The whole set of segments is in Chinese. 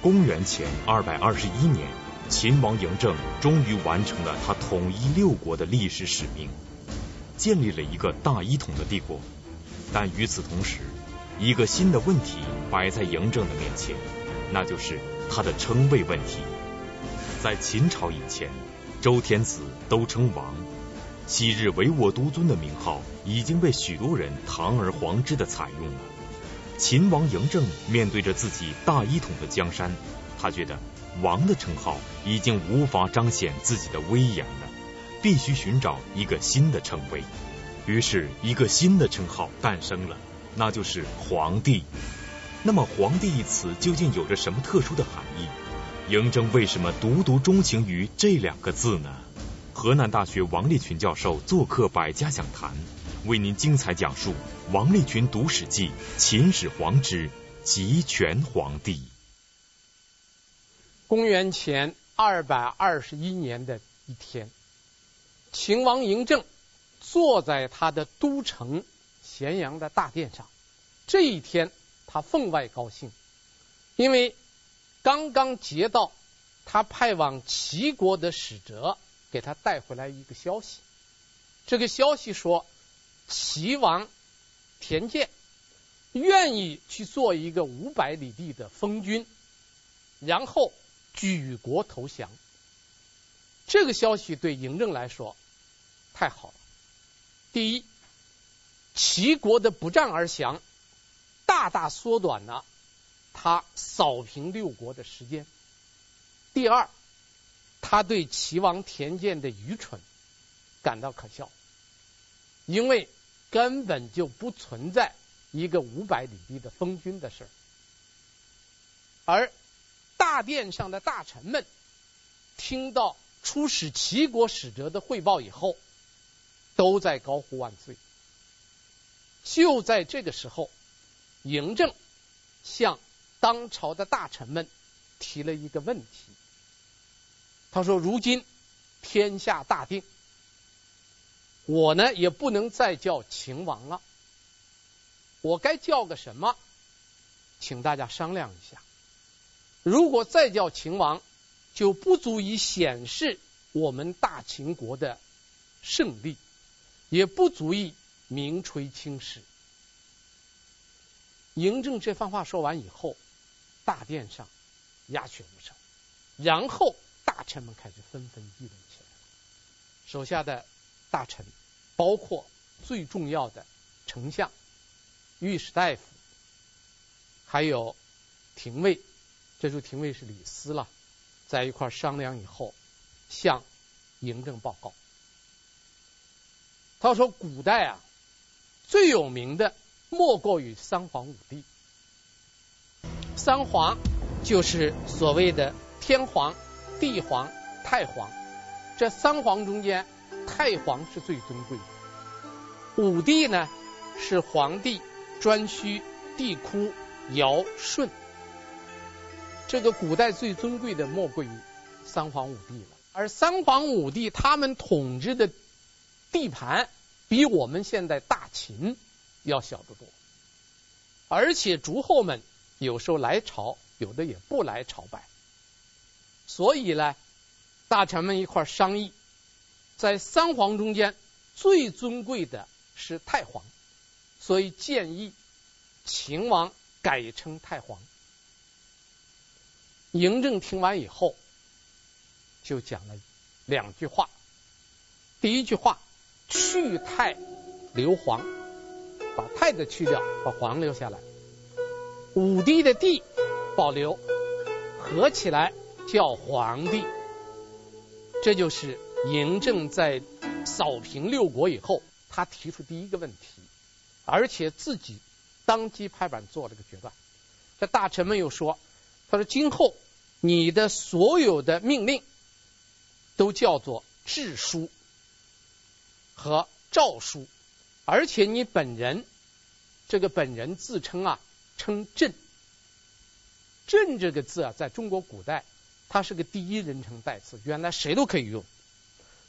公元前二百二十一年，秦王嬴政终于完成了他统一六国的历史使命，建立了一个大一统的帝国。但与此同时，一个新的问题摆在嬴政的面前，那就是他的称谓问题。在秦朝以前，周天子都称王，昔日唯我独尊的名号已经被许多人堂而皇之的采用了。秦王嬴政面对着自己大一统的江山，他觉得王的称号已经无法彰显自己的威严了，必须寻找一个新的称谓。于是，一个新的称号诞生了，那就是皇帝。那么，皇帝一词究竟有着什么特殊的含义？嬴政为什么独独钟情于这两个字呢？河南大学王立群教授做客百家讲坛，为您精彩讲述王立群读史记秦始皇之集权皇帝。公元前二百二十一年的一天，秦王嬴政坐在他的都城咸阳的大殿上。这一天，他分外高兴，因为。刚刚接到他派往齐国的使者给他带回来一个消息，这个消息说齐王田建愿意去做一个五百里地的封君，然后举国投降。这个消息对嬴政来说太好了。第一，齐国的不战而降，大大缩短了。他扫平六国的时间。第二，他对齐王田建的愚蠢感到可笑，因为根本就不存在一个五百里地的封君的事。而大殿上的大臣们听到出使齐国使者的汇报以后，都在高呼万岁。就在这个时候，嬴政向当朝的大臣们提了一个问题，他说：“如今天下大定，我呢也不能再叫秦王了，我该叫个什么？请大家商量一下。如果再叫秦王，就不足以显示我们大秦国的胜利，也不足以名垂青史。”嬴政这番话说完以后。大殿上鸦雀无声，然后大臣们开始纷纷议论起来。手下的大臣，包括最重要的丞相、御史大夫，还有廷尉，这就廷尉是李斯了，在一块商量以后，向嬴政报告。他说：“古代啊，最有名的莫过于三皇五帝。”三皇就是所谓的天皇、地皇、太皇。这三皇中间，太皇是最尊贵的。五帝呢，是皇帝、顓頊、帝喾、尧、舜。这个古代最尊贵的莫过于三皇五帝了。而三皇五帝他们统治的地盘，比我们现在大秦要小得多，而且诸侯们。有时候来朝，有的也不来朝拜，所以呢，大臣们一块商议，在三皇中间最尊贵的是太皇，所以建议秦王改称太皇。嬴政听完以后，就讲了两句话。第一句话，去太留皇，把太的去掉，把皇留下来。五帝的帝保留，合起来叫皇帝。这就是嬴政在扫平六国以后，他提出第一个问题，而且自己当机拍板做了个决断。这大臣们又说：“他说今后你的所有的命令都叫做制书和诏书，而且你本人这个本人自称啊。”称朕，朕这个字啊，在中国古代，它是个第一人称代词，原来谁都可以用，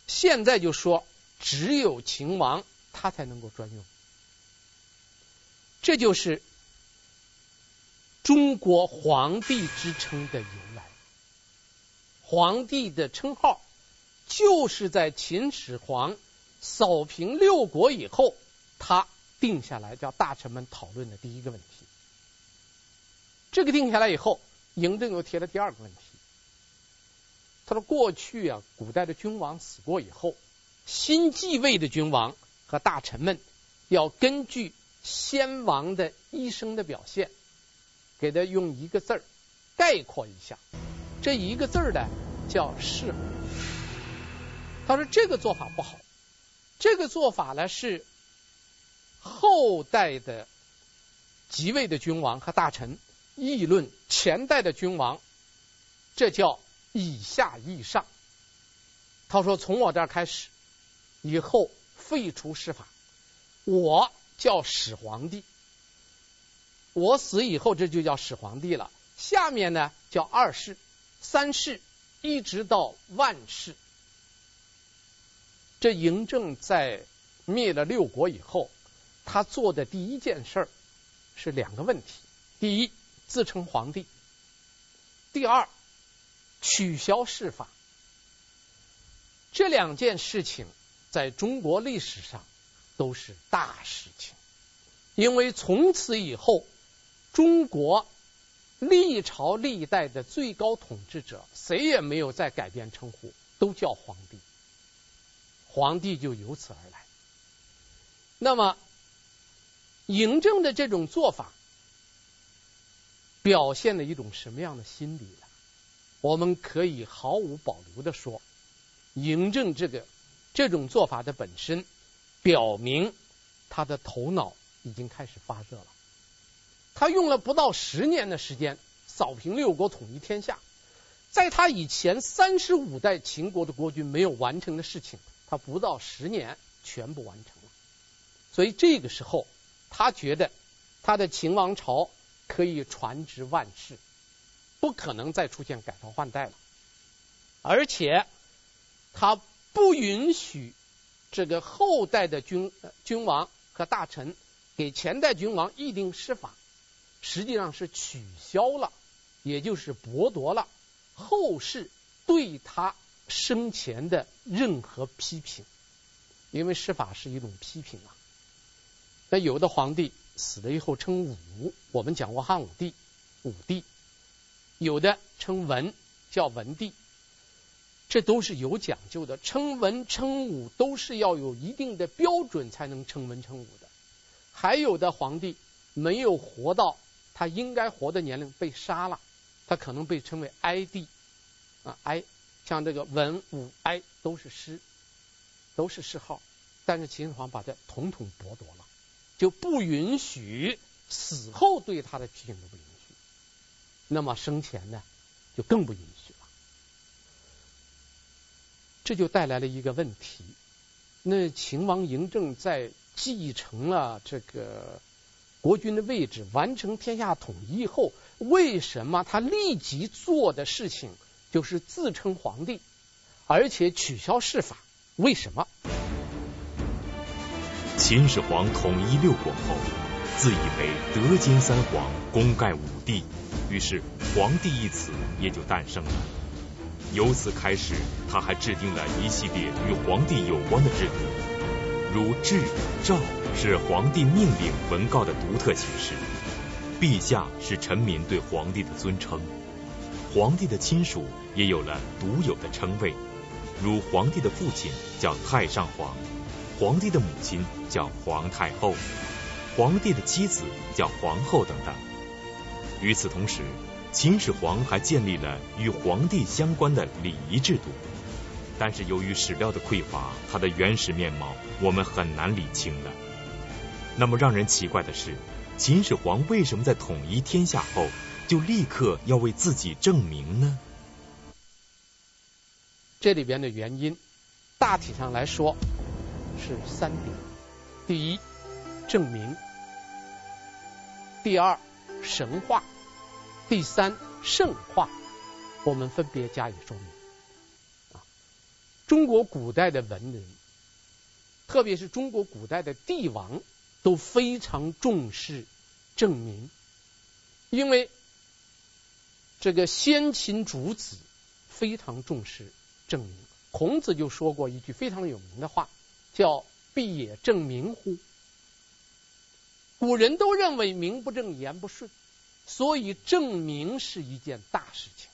现在就说只有秦王他才能够专用，这就是中国皇帝之称的由来。皇帝的称号就是在秦始皇扫平六国以后，他定下来叫大臣们讨论的第一个问题。这个定下来以后，嬴政又提了第二个问题。他说：“过去啊，古代的君王死过以后，新继位的君王和大臣们要根据先王的一生的表现，给他用一个字儿概括一下。这一个字儿呢，叫谥。他说这个做法不好，这个做法呢是后代的即位的君王和大臣。”议论前代的君王，这叫以下易上。他说：“从我这儿开始，以后废除谥法，我叫始皇帝。我死以后，这就叫始皇帝了。下面呢叫二世、三世，一直到万世。这嬴政在灭了六国以后，他做的第一件事儿是两个问题：第一。”自称皇帝。第二，取消谥法。这两件事情在中国历史上都是大事情，因为从此以后，中国历朝历代的最高统治者谁也没有再改变称呼，都叫皇帝。皇帝就由此而来。那么，嬴政的这种做法。表现了一种什么样的心理呢？我们可以毫无保留地说，嬴政这个这种做法的本身，表明他的头脑已经开始发热了。他用了不到十年的时间扫平六国，统一天下，在他以前三十五代秦国的国君没有完成的事情，他不到十年全部完成了。所以这个时候，他觉得他的秦王朝。可以传之万世，不可能再出现改朝换代了。而且他不允许这个后代的君君王和大臣给前代君王议定施法，实际上是取消了，也就是剥夺了后世对他生前的任何批评，因为施法是一种批评啊。那有的皇帝。死了以后称武，我们讲过汉武帝、武帝，有的称文叫文帝，这都是有讲究的。称文称武都是要有一定的标准才能称文称武的。还有的皇帝没有活到他应该活的年龄被杀了，他可能被称为哀帝啊哀，像这个文武哀都是谥，都是谥号，但是秦始皇把这统统剥夺了。就不允许死后对他的批评都不允，那么生前呢，就更不允许了。这就带来了一个问题：那秦王嬴政在继承了这个国君的位置，完成天下统一后，为什么他立即做的事情就是自称皇帝，而且取消谥法？为什么？秦始皇统一六国后，自以为德兼三皇，功盖五帝，于是“皇帝”一词也就诞生了。由此开始，他还制定了一系列与皇帝有关的制度，如制、诏是皇帝命令文告的独特形式。陛下是臣民对皇帝的尊称，皇帝的亲属也有了独有的称谓，如皇帝的父亲叫太上皇。皇帝的母亲叫皇太后，皇帝的妻子叫皇后等等。与此同时，秦始皇还建立了与皇帝相关的礼仪制度。但是由于史料的匮乏，它的原始面貌我们很难理清了。那么让人奇怪的是，秦始皇为什么在统一天下后就立刻要为自己正名呢？这里边的原因，大体上来说。是三点：第一，证明；第二，神话；第三，圣化。我们分别加以说明。啊，中国古代的文人，特别是中国古代的帝王，都非常重视证明，因为这个先秦诸子非常重视证明。孔子就说过一句非常有名的话，叫“必也证明乎”。古人都认为名不正言不顺，所以正名是一件大事情。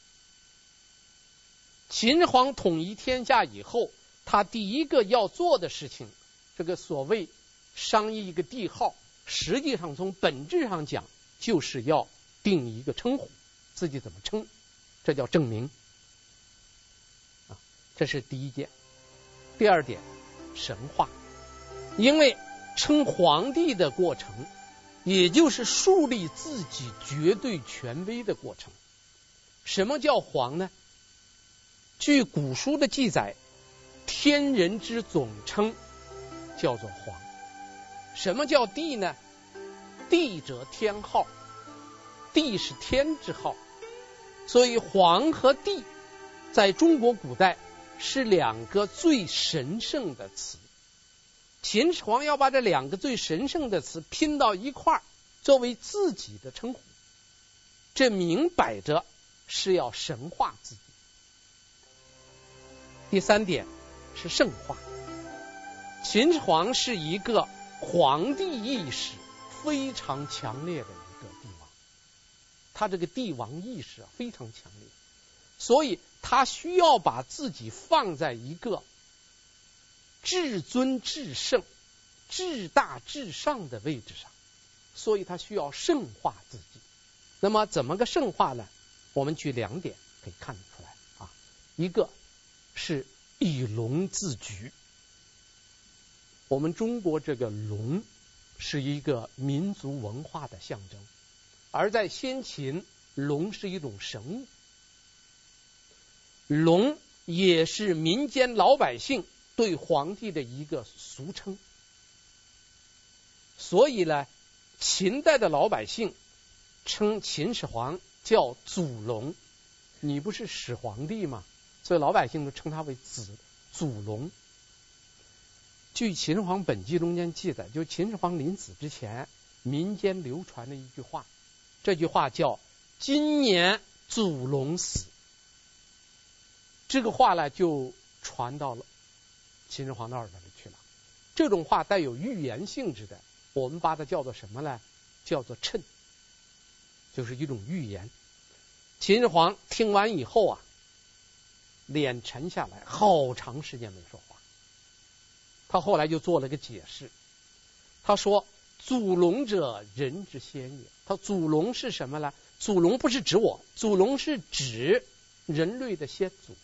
秦始皇统一天下以后，他第一个要做的事情，这个所谓商议一个帝号，实际上从本质上讲，就是要定一个称呼，自己怎么称，这叫正名。啊，这是第一点。第二点，神话，因为称皇帝的过程，也就是树立自己绝对权威的过程。什么叫皇呢？据古书的记载，天人之总称叫做皇。什么叫帝呢？帝者天号，帝是天之号，所以皇和帝在中国古代是两个最神圣的词。秦始皇要把这两个最神圣的词拼到一块儿，作为自己的称呼，这明摆着是要神化自己。第三点是圣化。秦始皇是一个皇帝意识非常强烈的一个帝王，他这个帝王意识啊非常强烈，所以他需要把自己放在一个至尊至圣、至大至上的位置上，所以他需要圣化自己。那么怎么个圣化呢？我们举两点可以看得出来啊，一个。是以龙自居。我们中国这个龙是一个民族文化的象征，而在先秦，龙是一种神物，龙也是民间老百姓对皇帝的一个俗称。所以呢，秦代的老百姓称秦始皇叫祖龙，你不是始皇帝吗？所以老百姓都称他为子祖龙。据《秦始皇本纪》中间记载，就秦始皇临死之前，民间流传的一句话，这句话叫“今年祖龙死”。这个话呢，就传到了秦始皇的耳朵里去了。这种话带有预言性质的，我们把它叫做什么呢？叫做谶，就是一种预言。秦始皇听完以后啊。脸沉下来，好长时间没说话。他后来就做了个解释，他说：“祖龙者，人之先也。”他祖龙是什么呢？祖龙不是指我，祖龙是指人类的先祖。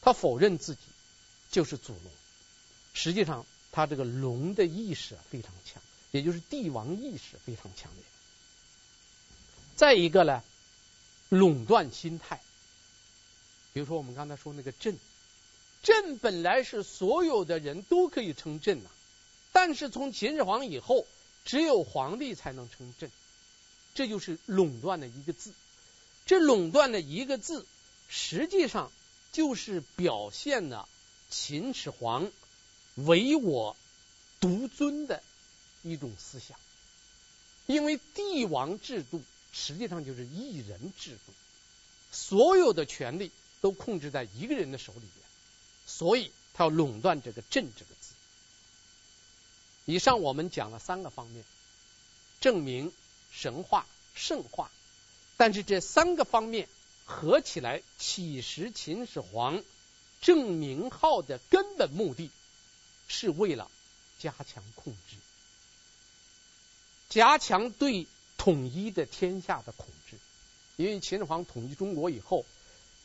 他否认自己就是祖龙。实际上，他这个龙的意识非常强，也就是帝王意识非常强烈。再一个呢，垄断心态。比如说，我们刚才说那个朕，朕本来是所有的人都可以称朕呐，但是从秦始皇以后，只有皇帝才能称朕，这就是垄断的一个字。这垄断的一个字，实际上就是表现了秦始皇唯我独尊的一种思想。因为帝王制度实际上就是一人制度，所有的权力。都控制在一个人的手里边，所以他要垄断这个“朕”这个字。以上我们讲了三个方面：证明、神话、圣化。但是这三个方面合起来，其实秦始皇正名号的根本目的，是为了加强控制，加强对统一的天下的控制。因为秦始皇统一中国以后。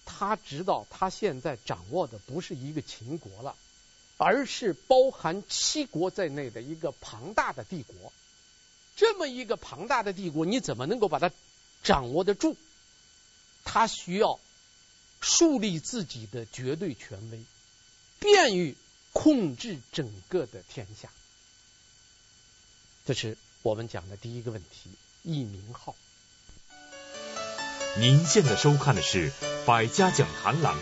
他知道，他现在掌握的不是一个秦国了，而是包含七国在内的一个庞大的帝国。这么一个庞大的帝国，你怎么能够把它掌握得住？他需要树立自己的绝对权威，便于控制整个的天下。这是我们讲的第一个问题：易名号。您现在收看的是《百家讲坛》栏目。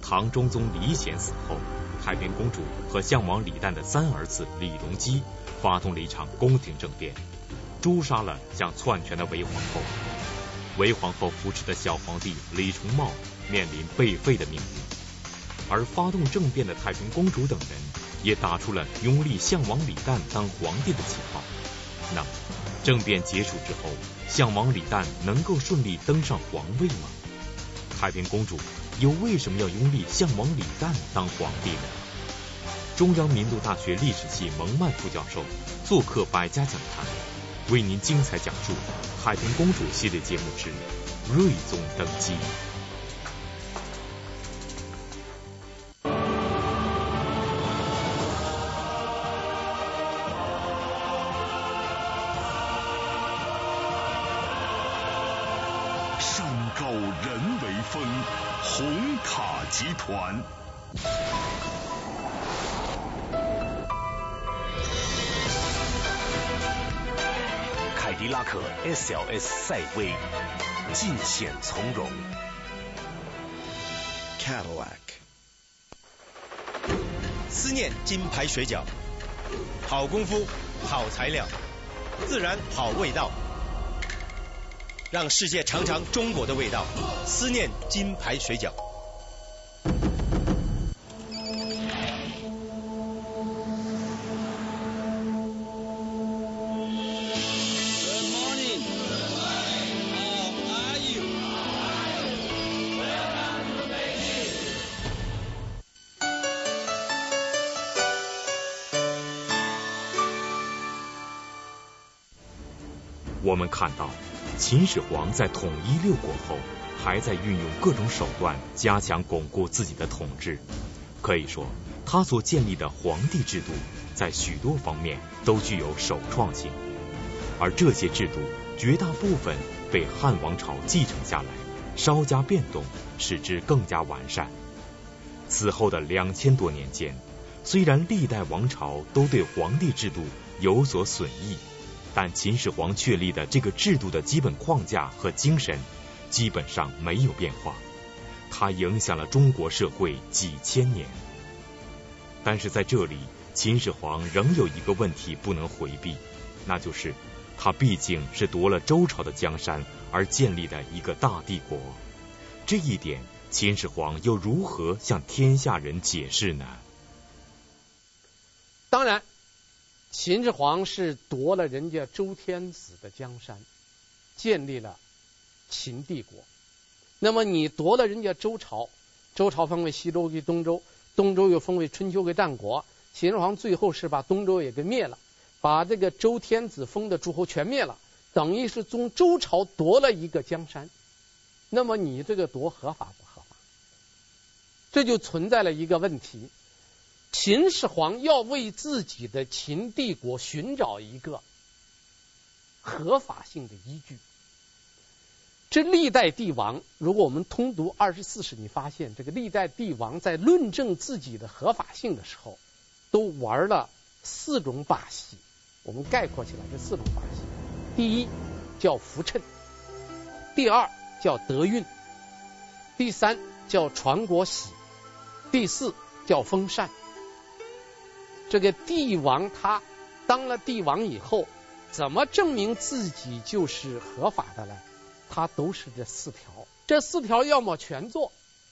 唐中宗李显死后，太平公主和项王李旦的三儿子李隆基发动了一场宫廷政变，诛杀了想篡权的韦皇后。为皇后扶持的小皇帝李重茂面临被废的命运。而发动政变的太平公主等人也打出了拥立相王李旦当皇帝的旗号。那么，政变结束之后，相王李旦能够顺利登上皇位吗？太平公主又为什么要拥立相王李旦当皇帝呢？中央民族大学历史系蒙曼副教授做客百家讲坛，为您精彩讲述海平公主系列节目之睿宗登基。山高人为峰红塔集团，拉克 SLS 赛威，尽显从容。Cadillac，思念金牌水饺，好功夫，好材料，自然好味道。让世界尝尝中国的味道，思念金牌水饺。看到。秦始皇在统一六国后，还在运用各种手段加强巩固自己的统治。可以说，他所建立的皇帝制度在许多方面都具有首创性。而这些制度绝大部分被汉王朝继承下来，稍加变动，使之更加完善。此后的两千多年间，虽然历代王朝都对皇帝制度有所损益。但秦始皇确立的这个制度的基本框架和精神基本上没有变化，它影响了中国社会几千年。但是在这里，秦始皇仍有一个问题不能回避，那就是他毕竟是夺了周朝的江山而建立的一个大帝国。这一点，秦始皇又如何向天下人解释呢？当然。秦始皇是夺了人家周天子的江山，建立了秦帝国。那么你夺了人家周朝，周朝分为西周与东周，东周又分为春秋跟战国。秦始皇最后是把东周也给灭了，把这个周天子封的诸侯全灭了，等于是从周朝夺了一个江山。那么你这个夺合法不合法？这就存在了一个问题。秦始皇要为自己的秦帝国寻找一个合法性的依据。这历代帝王，如果我们通读二十四史，你发现这个历代帝王在论证自己的合法性的时候，都玩了四种把戏。我们概括起来，这四种把戏：第一叫辅衬，第二叫德运，第三叫传国玺，第四叫封禅。这个帝王他当了帝王以后，怎么证明自己就是合法的呢？他都是这四条，这四条要么全做，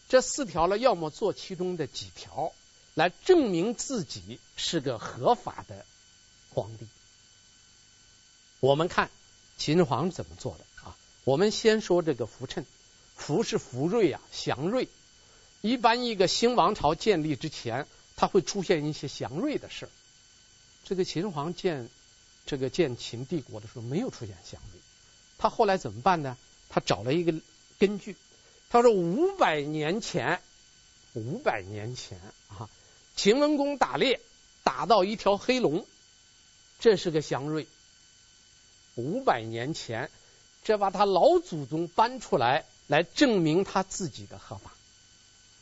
这四条呢，要么做其中的几条，来证明自己是个合法的皇帝。我们看秦始皇怎么做的啊？我们先说这个辅衬，辅是福瑞啊，祥瑞。一般一个新王朝建立之前。他会出现一些祥瑞的事。这个秦始皇建这个建秦帝国的时候没有出现祥瑞，他后来怎么办呢？他找了一个根据，他说五百年前，五百年前啊，秦文公打猎打到一条黑龙，这是个祥瑞。五百年前，这把他老祖宗搬出来，来证明他自己的合法，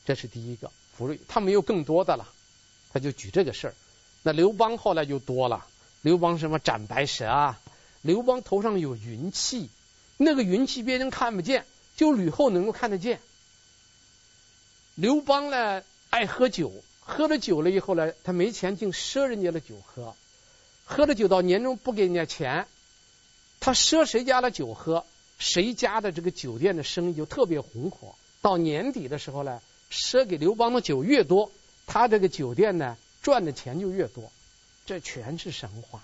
这是第一个福瑞。他没有更多的了。他就举这个事儿，那刘邦后来就多了。刘邦什么斩白蛇啊？刘邦头上有云气，那个云气别人看不见，就吕后能够看得见。刘邦呢爱喝酒，喝了酒了以后呢，他没钱净赊人家的酒喝，喝了酒到年终不给人家钱，他赊谁家的酒喝？谁家的这个酒店的生意就特别红火。到年底的时候呢，赊给刘邦的酒越多，他这个酒店呢赚的钱就越多。这全是神话。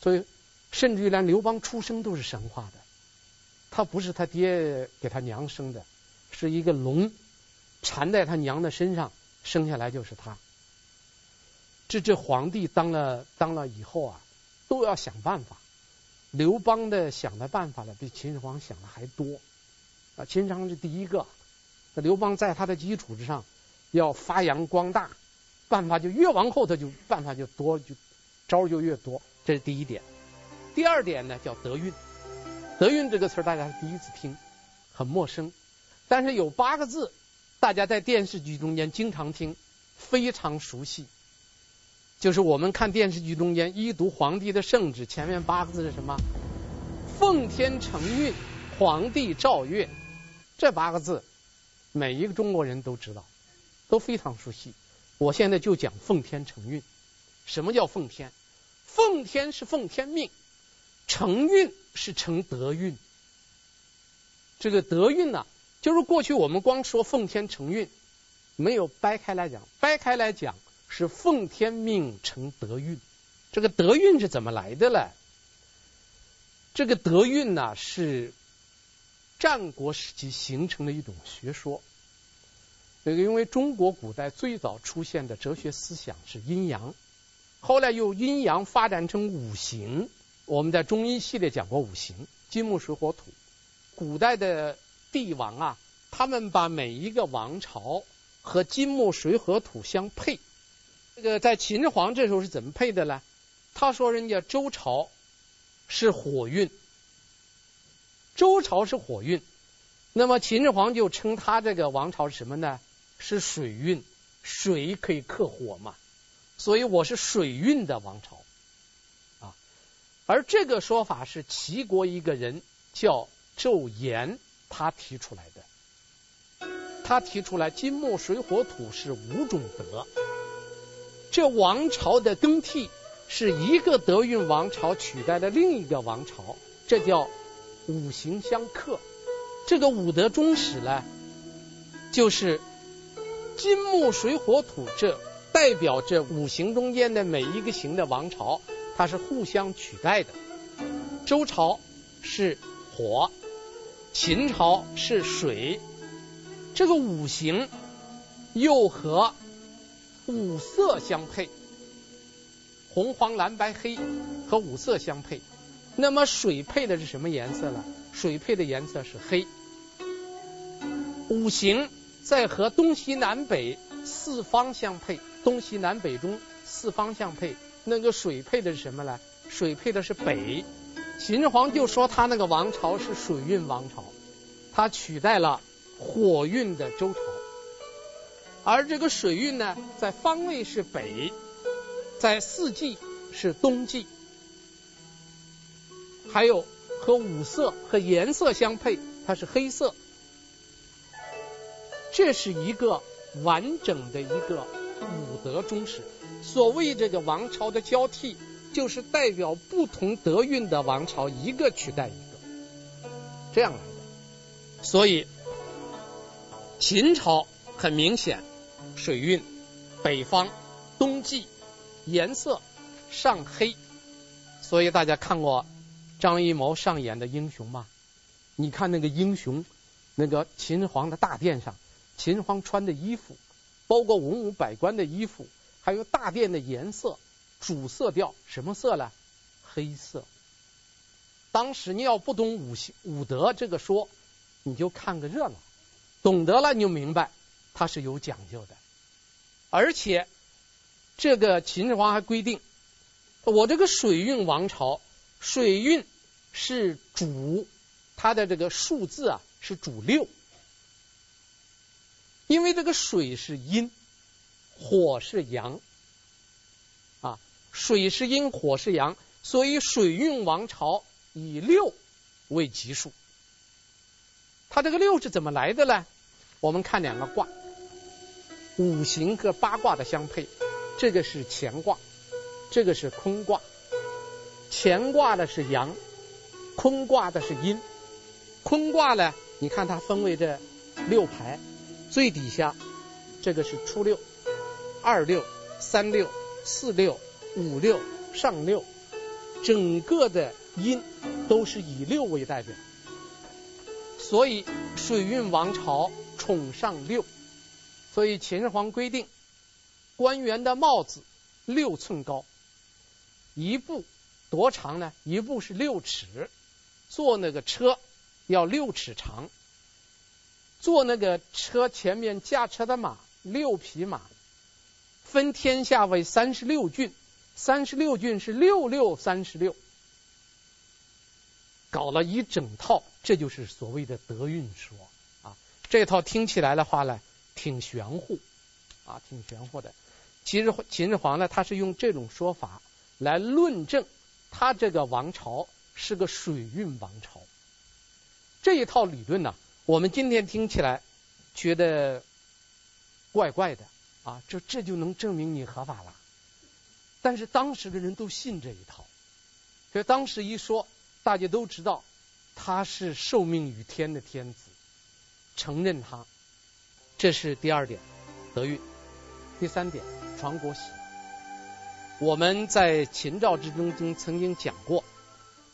所以，甚至于连刘邦出生都是神话的。他不是他爹给他娘生的，是一个龙缠在他娘的身上，生下来就是他。这这皇帝当了当了以后啊，都要想办法。刘邦的想的办法呢，比秦始皇想的还多。啊，秦始皇是第一个，那刘邦在他的基础之上要发扬光大，办法就越往后他就办法就多，就招就越多。这是第一点。第二点呢，叫德运。德运这个词大家第一次听，很陌生。但是有八个字，大家在电视剧中间经常听，非常熟悉。就是我们看电视剧中间一读皇帝的圣旨，前面八个字是什么？奉天承运，皇帝诏曰。这八个字，每一个中国人都知道，都非常熟悉。我现在就讲奉天承运。什么叫奉天？奉天是奉天命，承运是承德运。这个德运呢，就是过去我们光说奉天承运，没有掰开来讲，掰开来讲。是奉天命承德运，这个德运是怎么来的呢？这个德运呢，是战国时期形成的一种学说。这个因为中国古代最早出现的哲学思想是阴阳，后来又阴阳发展成五行。我们在中医系列讲过五行：金木水火土。古代的帝王啊，他们把每一个王朝和金木水火土相配。这个在秦始皇这时候是怎么配的呢？他说人家周朝是火运，周朝是火运，那么秦始皇就称他这个王朝是什么呢？是水运，水可以克火嘛，所以我是水运的王朝啊。而这个说法是齐国一个人叫纣延他提出来的，他提出来金木水火土是五种德。这王朝的更替是一个德运王朝取代了另一个王朝，这叫五行相克。这个五德终始呢，就是金木水火土，这代表着五行中间的每一个行的王朝，它是互相取代的。周朝是火，秦朝是水，这个五行又和。五色相配，红黄蓝白黑和五色相配。那么水配的是什么颜色呢？水配的颜色是黑。五行再和东西南北四方相配，东西南北中四方相配。那个水配的是什么呢？水配的是北。秦始皇就说他那个王朝是水运王朝，他取代了火运的周朝。而这个水运呢，在方位是北，在四季是冬季，还有和五色和颜色相配，它是黑色。这是一个完整的一个五德终始。所谓这个王朝的交替，就是代表不同德运的王朝一个取代一个，这样来的。所以秦朝很明显。水运，北方，冬季，颜色上黑，所以大家看过张艺谋上演的英雄吗？你看那个英雄，那个秦皇的大殿上，秦始皇穿的衣服，包括文武百官的衣服，还有大殿的颜色，主色调什么色呢？黑色。当时你要不懂五行五德这个说，你就看个热闹；懂得了你就明白。它是有讲究的，而且这个秦始皇还规定，我这个水运王朝，水运是主，它的这个数字啊是主六，因为这个水是阴，火是阳，啊，水是阴，火是阳，所以水运王朝以六为吉数。它这个六是怎么来的呢？我们看两个卦。五行和八卦的相配，这个是乾卦，这个是坤卦。乾卦的是阳，坤卦的是阴。坤卦呢，你看它分为这六排，最底下这个是初六、二六、三六、四六、五六、上六，整个的阴都是以六为代表，所以水运王朝宠上六，所以秦始皇规定官员的帽子六寸高，一步多长呢？一步是六尺，坐那个车。要六尺长，坐那个车前面驾车的马六匹马，分天下为三十六郡，三十六郡是六六三十六，搞了一整套，这就是所谓的德运说啊。这套听起来的话呢，挺玄乎啊，挺玄乎的。其实秦始皇呢，他是用这种说法来论证他这个王朝是个水运王朝。这一套理论呢，我们今天听起来觉得怪怪的啊，这这就能证明你合法了。但是当时的人都信这一套，所以当时一说，大家都知道他是受命于天的天子，承认他。这是第二点，德运。第三点，传国玺。我们在秦赵之争中曾经讲过。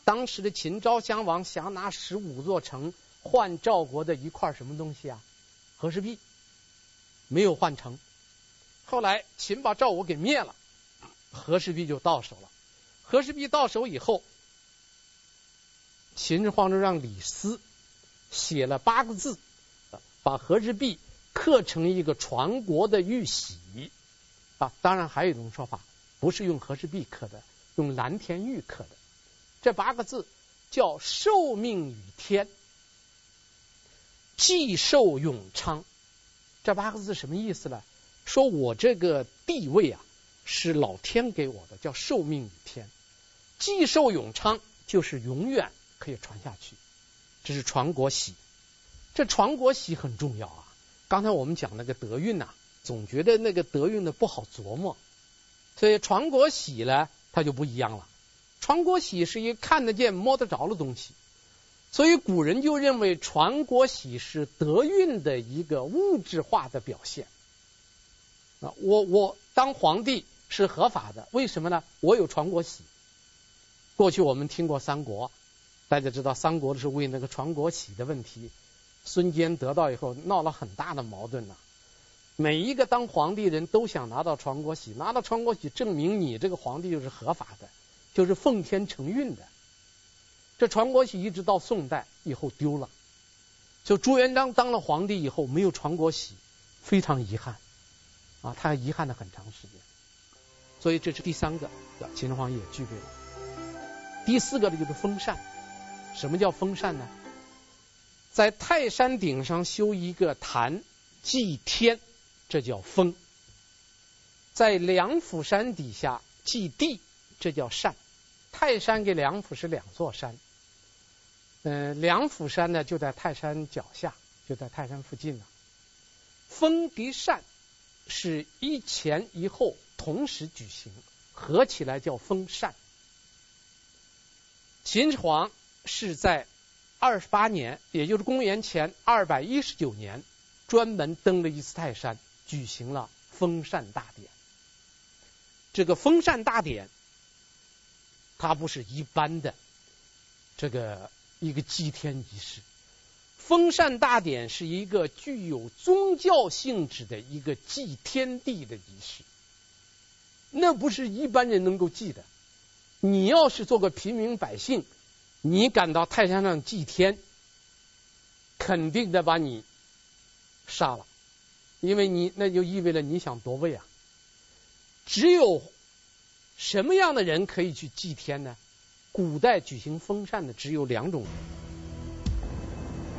当时的秦昭襄王想拿十五座城换赵国的一块什么东西啊？和氏璧，没有换成。后来秦把赵国给灭了，和氏璧就到手了。和氏璧到手以后，秦始皇就让李斯写了八个字，把和氏璧刻成一个传国的玉玺啊。当然还有一种说法，不是用和氏璧刻的，用蓝田玉刻的。这八个字叫受命于天，既寿永昌。这八个字什么意思呢？说我这个地位啊，是老天给我的，叫受命于天。既寿永昌就是永远可以传下去，这是传国玺。这传国玺很重要啊。刚才我们讲那个德运呐、总觉得那个德运的不好琢磨，所以传国玺呢，它就不一样了。传国玺是一个看得见、摸得着的东西，所以古人就认为传国玺是德运的一个物质化的表现。啊，我我当皇帝是合法的，为什么呢？我有传国玺。过去我们听过三国，大家知道三国的时候为那个传国玺的问题，孙坚得到以后闹了很大的矛盾呐。每一个当皇帝人都想拿到传国玺，拿到传国玺证明你这个皇帝就是合法的。就是奉天承运的，这传国玺一直到宋代以后丢了。就朱元璋当了皇帝以后没有传国玺，非常遗憾啊，他遗憾了很长时间。所以这是第三个，秦始皇也具备了。第四个呢就是封禅。什么叫封禅呢？在泰山顶上修一个坛祭天，这叫封；在梁甫山底下祭地。这叫禅，泰山跟梁甫是两座山。嗯、梁甫山呢就在泰山脚下，就在泰山附近呢。封跟禅是一前一后同时举行，合起来叫封禅。秦始皇是在二十八年，也就是公元前二百一十九年，专门登了一次泰山，举行了封禅大典。这个封禅大典。它不是一般的这个一个祭天仪式，封禅大典是一个具有宗教性质的一个祭天地的仪式，那不是一般人能够祭的。你要是做个平民百姓，你敢到泰山上祭天，肯定得把你杀了，因为你那就意味着你想夺位啊。只有。什么样的人可以去祭天呢？古代举行封禅的只有两种人。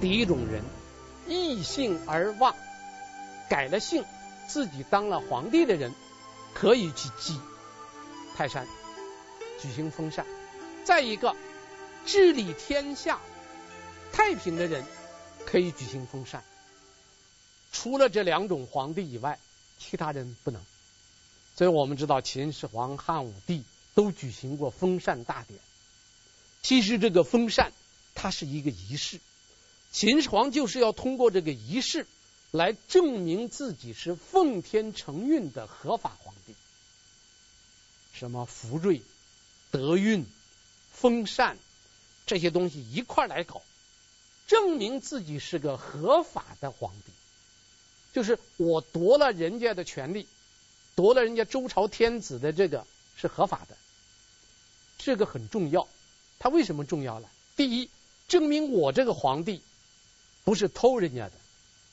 第一种人，异姓而望，改了姓，自己当了皇帝的人，可以去祭泰山，举行封禅。再一个，治理天下太平的人，可以举行封禅。除了这两种皇帝以外，其他人不能。所以我们知道秦始皇、汉武帝都举行过封禅大典。其实这个封禅，它是一个仪式。秦始皇就是要通过这个仪式来证明自己是奉天承运的合法皇帝。什么福瑞、德运、封禅这些东西一块来搞，证明自己是个合法的皇帝。就是我夺了人家的权利，夺了人家周朝天子的这个是合法的，这个很重要。它为什么重要呢？第一，证明我这个皇帝不是偷人家的，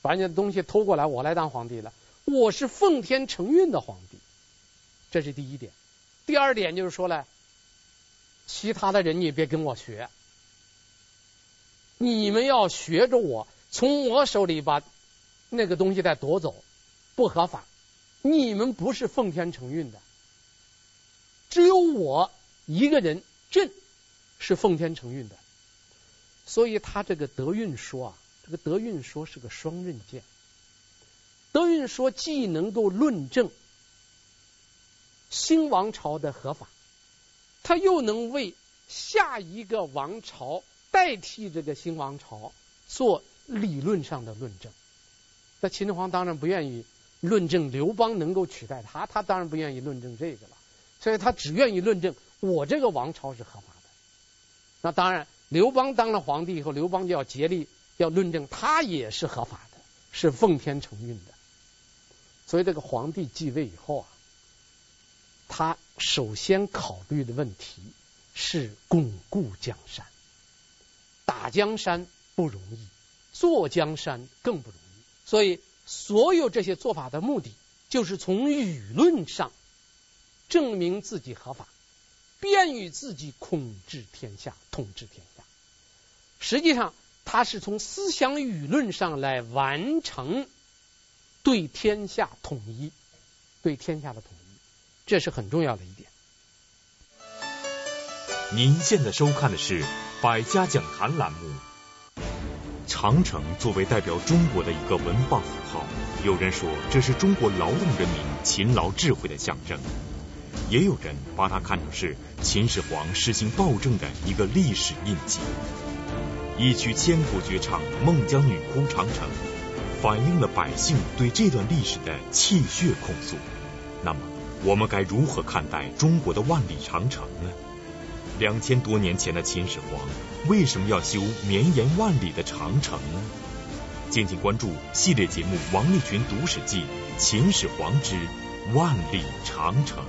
把人家的东西偷过来，我来当皇帝了。我是奉天承运的皇帝，这是第一点。第二点就是说呢，其他的人你别跟我学，你们要学着我，从我手里把。那个东西再夺走，不合法。你们不是奉天承运的，只有我一个人，朕是奉天承运的。所以他这个德运说啊，这个德运说是个双刃剑。德运说既能够论证新王朝的合法，他又能为下一个王朝代替这个新王朝做理论上的论证。那秦始皇当然不愿意论证刘邦能够取代他，他当然不愿意论证这个了，所以他只愿意论证我这个王朝是合法。那当然，刘邦当了皇帝以后，刘邦就要竭力要论证他也是合法的，是奉天承运的。所以这个皇帝继位以后啊，他首先考虑的问题是巩固江山。打江山不容易，坐江山更不容易。所以，所有这些做法的目的，就是从舆论上证明自己合法，便于自己控制天下、统治天下。实际上，他是从思想舆论上来完成对天下统一、对天下的统一，这是很重要的一点。您现在收看的是《百家讲坛》栏目。长城作为代表中国的一个文化符号，有人说这是中国劳动人民勤劳智慧的象征，也有人把它看成是秦始皇实行暴政的一个历史印记。一曲千古绝唱《孟姜女哭长城》，反映了百姓对这段历史的泣血控诉。那么，我们该如何看待中国的万里长城呢？两千多年前的秦始皇为什么要修绵延万里的长城呢？敬请关注系列节目《王立群读史记·秦始皇之万里长城》。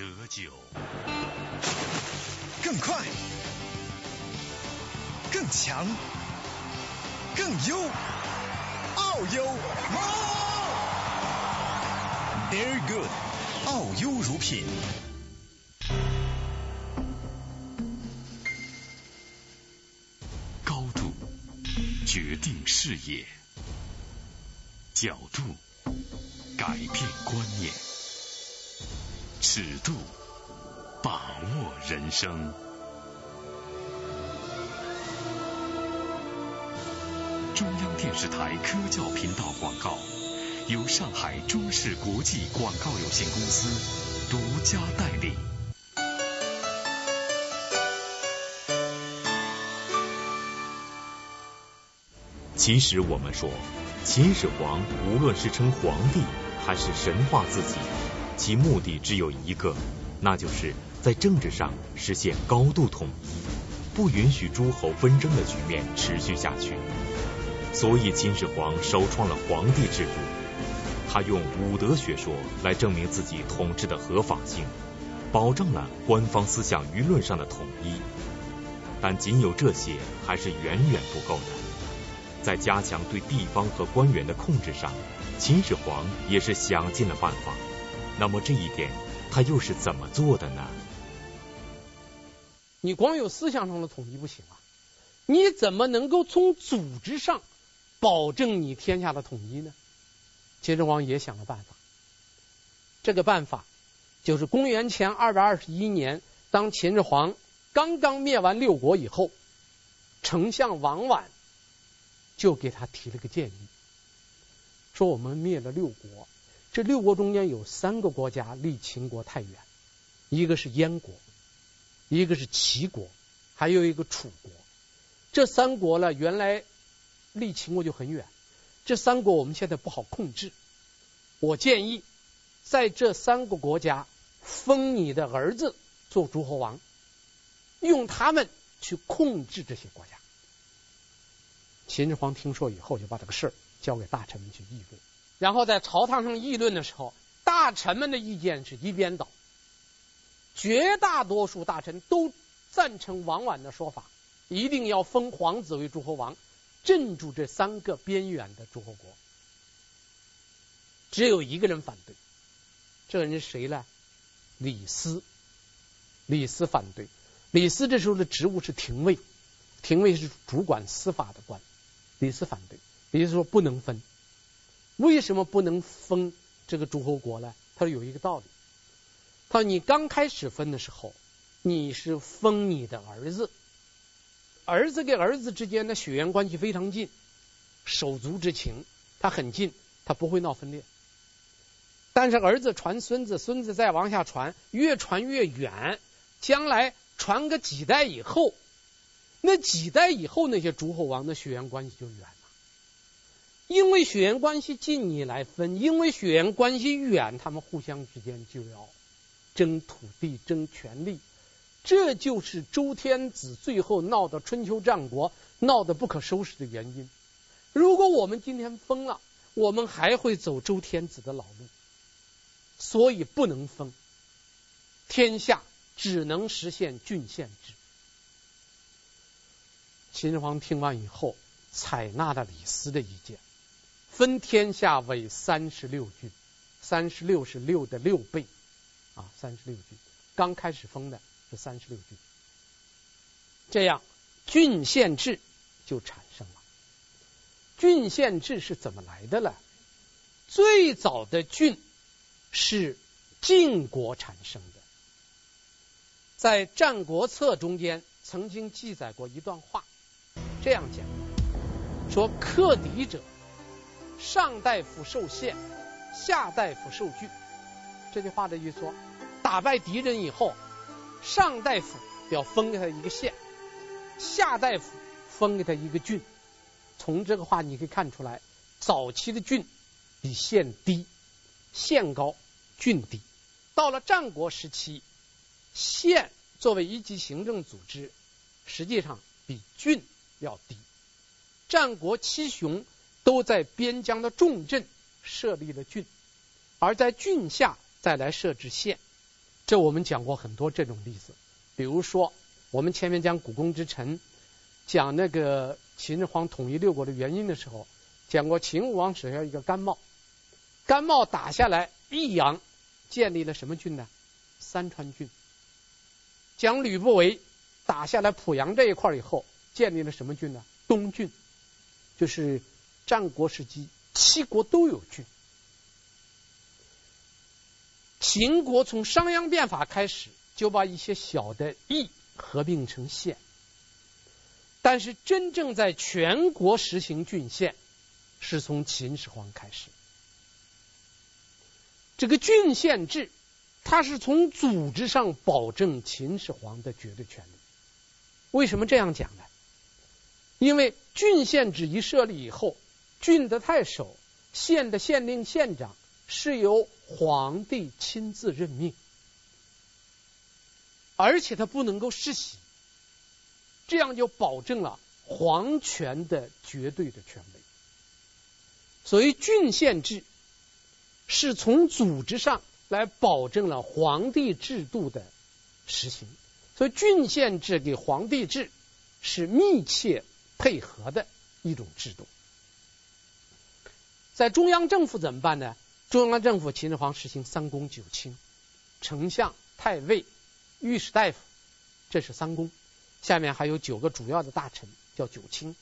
得久。更快，更强，更优，奥优，Very good，奥优乳品。高度决定视野，角度改变观念，尺度。把握人生。中央电视台科教频道广告，由上海中视国际广告有限公司独家代理。其实我们说，秦始皇无论是称皇帝还是神话自己，其目的只有一个，那就是。在政治上实现高度统一，不允许诸侯纷争的局面持续下去。所以秦始皇首创了皇帝制度，他用五德学说来证明自己统治的合法性，保障了官方思想舆论上的统一。但仅有这些还是远远不够的，在加强对地方和官员的控制上，秦始皇也是想尽了办法。那么这一点他又是怎么做的呢？你光有思想上的统一不行啊！你怎么能够从组织上保证你天下的统一呢？秦始皇也想了办法。这个办法就是公元前二百二十一年，当秦始皇刚刚灭完六国以后，丞相王绾就给他提了个建议，说我们灭了六国，这六国中间有三个国家离秦国太远，一个是燕国，一个是齐国，还有一个楚国。这三国呢，原来离秦国就很远，这三国我们现在不好控制。我建议在这三个国家封你的儿子做诸侯王。用他们去控制这些国家。秦始皇听说以后，就把这个事儿交给大臣们去议论。然后在朝堂上议论的时候，大臣们的意见是一边倒，绝大多数大臣都赞成王绾的说法，一定要封皇子为诸侯王，镇住这三个边远的诸侯国。只有一个人反对，这个人是谁呢？李斯。李斯反对。李斯这时候的职务是廷尉，廷尉是主管司法的官。李斯反对，李斯说不能分。为什么不能封这个诸侯国呢？他说有一个道理。他说你刚开始分的时候，你是封你的儿子，儿子跟儿子之间的血缘关系非常近，手足之情，他很近，他不会闹分裂。但是儿子传孙子，孙子再往下传，越传越远，将来。传个几代以后，那几代以后那些诸侯王的血缘关系就远，因为血缘关系近你来分，因为血缘关系远，他们互相之间就要争土地、争权力，这就是周天子最后闹的春秋战国闹得不可收拾的原因。如果我们今天分了，我们还会走周天子的老路，所以不能分天下。只能实现郡县制。秦始皇听完以后，采纳了李斯的意见，分天下为三十六郡，三十六是六的六倍，啊，三十六郡。刚开始封的是三十六郡，这样郡县制就产生了。郡县制是怎么来的呢？最早的郡是晋国产生的。在《战国策》中间曾经记载过一段话，这样讲：说克敌者，上大夫受县，下大夫受郡。这句话的意思说，打败敌人以后，上大夫要封给他一个县，下大夫封给他一个郡。从这个话你可以看出来，早期的郡比县低，县高，郡低。到了战国时期。县作为一级行政组织，实际上比郡要低。战国七雄都在边疆的重镇设立了郡，而在郡下再来设置县。这我们讲过很多这种例子，比如说我们前面讲古宫之臣，讲那个秦始皇统一六国的原因的时候，讲过秦武王手下一个甘茂，甘茂打下来益阳，建立了什么郡呢？三川郡。讲吕不韦打下来濮阳这一块以后，建立了什么郡呢？东郡，就是战国时期七国都有郡。秦国从商鞅变法开始，就把一些小的邑合并成县，但是真正在全国实行郡县，是从秦始皇开始。这个郡县制。它是从组织上保证秦始皇的绝对权力。为什么这样讲呢？因为郡县制一设立以后，郡的太守、县的县令、县长是由皇帝亲自任命，而且他不能够世袭，这样就保证了皇权的绝对的权威。所以郡县制是从组织上。来保证了皇帝制度的实行，所以郡县制给皇帝制是密切配合的一种制度。在中央政府怎么办呢？中央政府秦始皇实行三公九卿，丞相、太尉、御史大夫，这是三公。下面还有九个主要的大臣，叫九卿。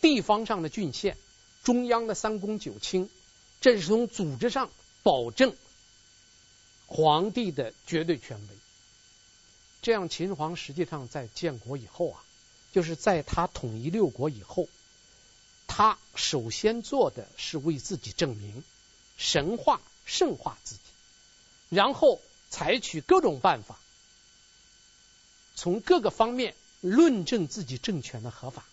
地方上的郡县，中央的三公九卿，这是从组织上保证。皇帝的绝对权威，这样秦始皇实际上在建国以后啊，就是在他统一六国以后，他首先做的是为自己证明、神化、圣化自己，然后采取各种办法，从各个方面论证自己政权的合法，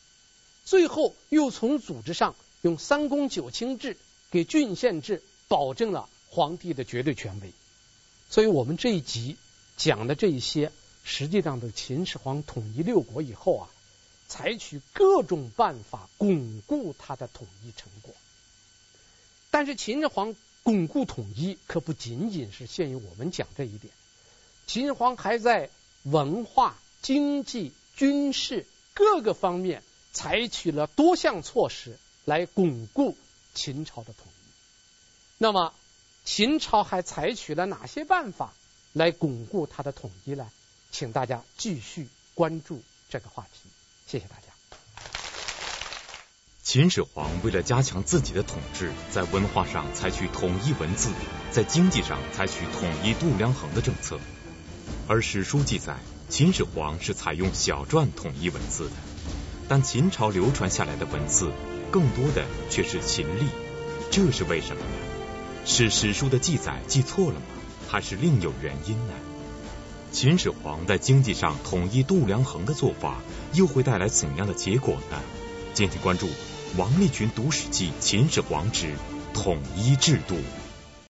最后又从组织上用三公九卿制给郡县制保证了皇帝的绝对权威。所以我们这一集讲的这一些。实际上，的秦始皇统一六国以后啊，采取各种办法巩固他的统一成果。但是，秦始皇巩固统一可不仅仅是限于我们讲这一点。秦始皇还在文化、经济、军事各个方面采取了多项措施来巩固秦朝的统一。那么，秦朝还采取了哪些办法来巩固他的统一呢？请大家继续关注这个话题，谢谢大家。秦始皇为了加强自己的统治，在文化上采取统一文字，在经济上采取统一度量衡的政策。而史书记载，秦始皇是采用小篆统一文字的，但秦朝流传下来的文字更多的却是秦隶，这是为什么呢？是史书的记载记错了吗？还是另有原因呢？秦始皇在经济上统一度量衡的做法，又会带来怎样的结果呢？敬请关注王立群读史记《秦始皇之统一制度》。